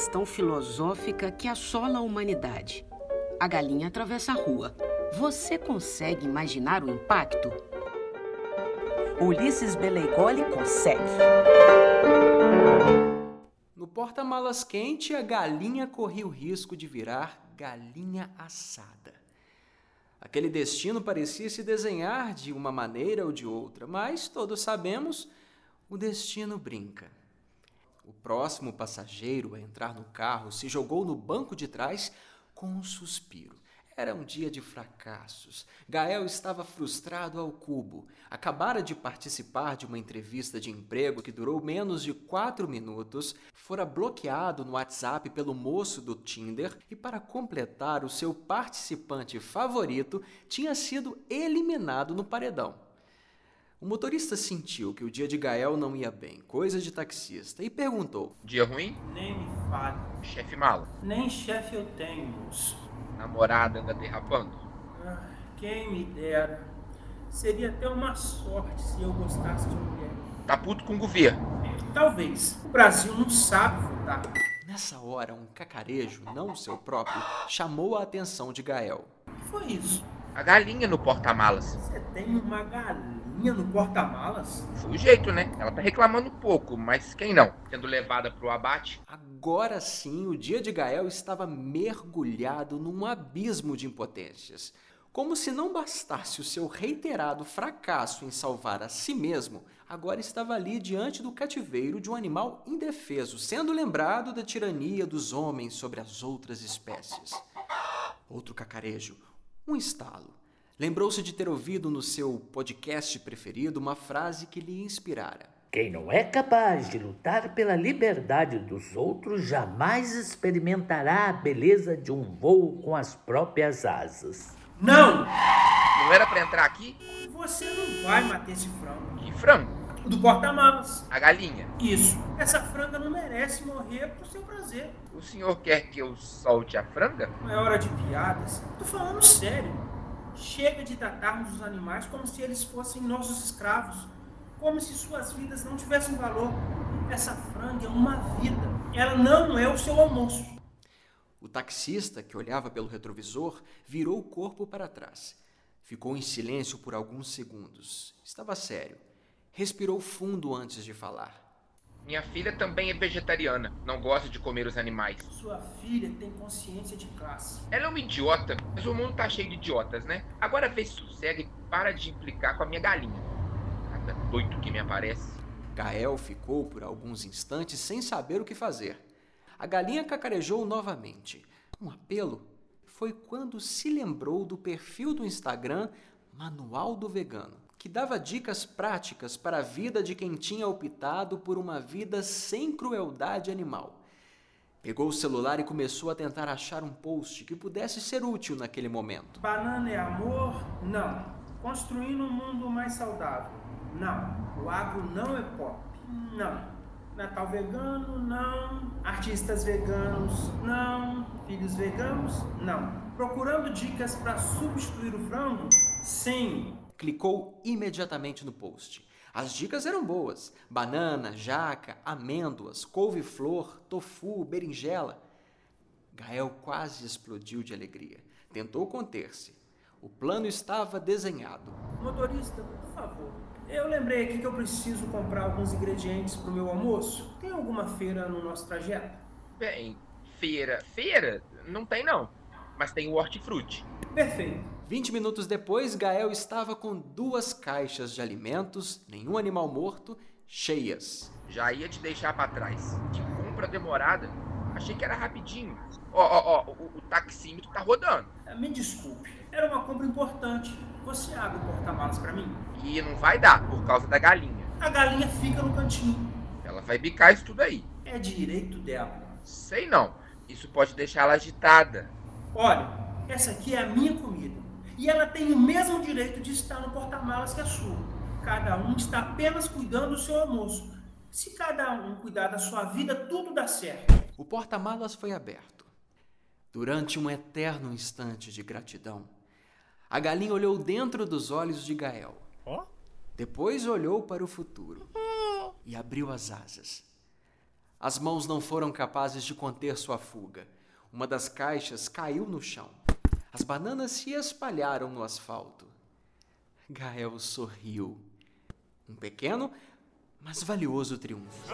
questão filosófica que assola a humanidade. A galinha atravessa a rua. Você consegue imaginar o impacto? Ulisses Beleigoli consegue. No porta-malas quente, a galinha corria o risco de virar galinha assada. Aquele destino parecia se desenhar de uma maneira ou de outra, mas todos sabemos, o destino brinca. O próximo passageiro a entrar no carro se jogou no banco de trás com um suspiro. Era um dia de fracassos. Gael estava frustrado ao cubo. Acabara de participar de uma entrevista de emprego que durou menos de quatro minutos, fora bloqueado no WhatsApp pelo moço do Tinder e, para completar, o seu participante favorito tinha sido eliminado no paredão. O motorista sentiu que o dia de Gael não ia bem, coisa de taxista, e perguntou: Dia ruim? Nem me fale. Chefe malo? Nem chefe eu tenho, moço namorada anda derrapando? Ah, quem me dera. Seria até uma sorte se eu gostasse de mulher. Tá puto com o governo? Talvez. O Brasil não sabe votar. Nessa hora, um cacarejo, não o seu próprio, chamou a atenção de Gael. O que foi isso? A galinha no porta-malas. Você tem uma galinha no porta-malas? Foi o jeito, né? Ela tá reclamando um pouco, mas quem não? Sendo levada pro abate. Agora sim, o dia de Gael estava mergulhado num abismo de impotências. Como se não bastasse o seu reiterado fracasso em salvar a si mesmo, agora estava ali diante do cativeiro de um animal indefeso, sendo lembrado da tirania dos homens sobre as outras espécies. Outro cacarejo, um estalo. Lembrou-se de ter ouvido no seu podcast preferido uma frase que lhe inspirara. Quem não é capaz de lutar pela liberdade dos outros jamais experimentará a beleza de um voo com as próprias asas. Não! Não era para entrar aqui? Você não vai matar esse frango. Que frango? Do porta-malas. A galinha. Isso. Essa franga não merece morrer pro seu prazer. O senhor quer que eu solte a franga? Não é hora de piadas. Tô falando sério. Chega de tratarmos os animais como se eles fossem nossos escravos. Como se suas vidas não tivessem valor. Essa franga é uma vida. Ela não é o seu almoço. O taxista, que olhava pelo retrovisor, virou o corpo para trás. Ficou em silêncio por alguns segundos. Estava sério. Respirou fundo antes de falar. Minha filha também é vegetariana, não gosta de comer os animais. Sua filha tem consciência de classe. Ela é uma idiota, mas o mundo tá cheio de idiotas, né? Agora vê se sossega e para de implicar com a minha galinha. Cada doido que me aparece. Gael ficou por alguns instantes sem saber o que fazer. A galinha cacarejou novamente. Um apelo foi quando se lembrou do perfil do Instagram Manual do Vegano, que dava dicas práticas para a vida de quem tinha optado por uma vida sem crueldade animal. Pegou o celular e começou a tentar achar um post que pudesse ser útil naquele momento. Banana é amor? Não. Construindo um mundo mais saudável? Não. O agro não é pop? Não. Natal vegano? Não. Artistas veganos? Não. Filhos veganos? Não. Procurando dicas para substituir o frango? Sim. Clicou imediatamente no post. As dicas eram boas: banana, jaca, amêndoas, couve-flor, tofu, berinjela. Gael quase explodiu de alegria. Tentou conter-se. O plano estava desenhado. Motorista, por favor, eu lembrei aqui que eu preciso comprar alguns ingredientes para o meu almoço. Tem alguma feira no nosso trajeto? Bem, feira. Feira? Não tem não. Mas tem o hortifruti. Perfeito. 20 minutos depois, Gael estava com duas caixas de alimentos, nenhum animal morto, cheias. Já ia te deixar para trás. Que compra demorada. Achei que era rapidinho. Ó, ó, ó, o, o taxímetro tá rodando. Me desculpe, era uma compra importante. Você abre o porta-malas para mim? E não vai dar, por causa da galinha. A galinha fica no cantinho. Ela vai bicar isso tudo aí. É direito dela. Sei não. Isso pode deixar ela agitada. Olha, essa aqui é a minha comida. E ela tem o mesmo direito de estar no porta-malas que a sua. Cada um está apenas cuidando do seu almoço. Se cada um cuidar da sua vida, tudo dá certo. O porta-malas foi aberto. Durante um eterno instante de gratidão, a galinha olhou dentro dos olhos de Gael. Depois olhou para o futuro e abriu as asas. As mãos não foram capazes de conter sua fuga. Uma das caixas caiu no chão. As bananas se espalharam no asfalto. Gael sorriu. Um pequeno, mas valioso triunfo.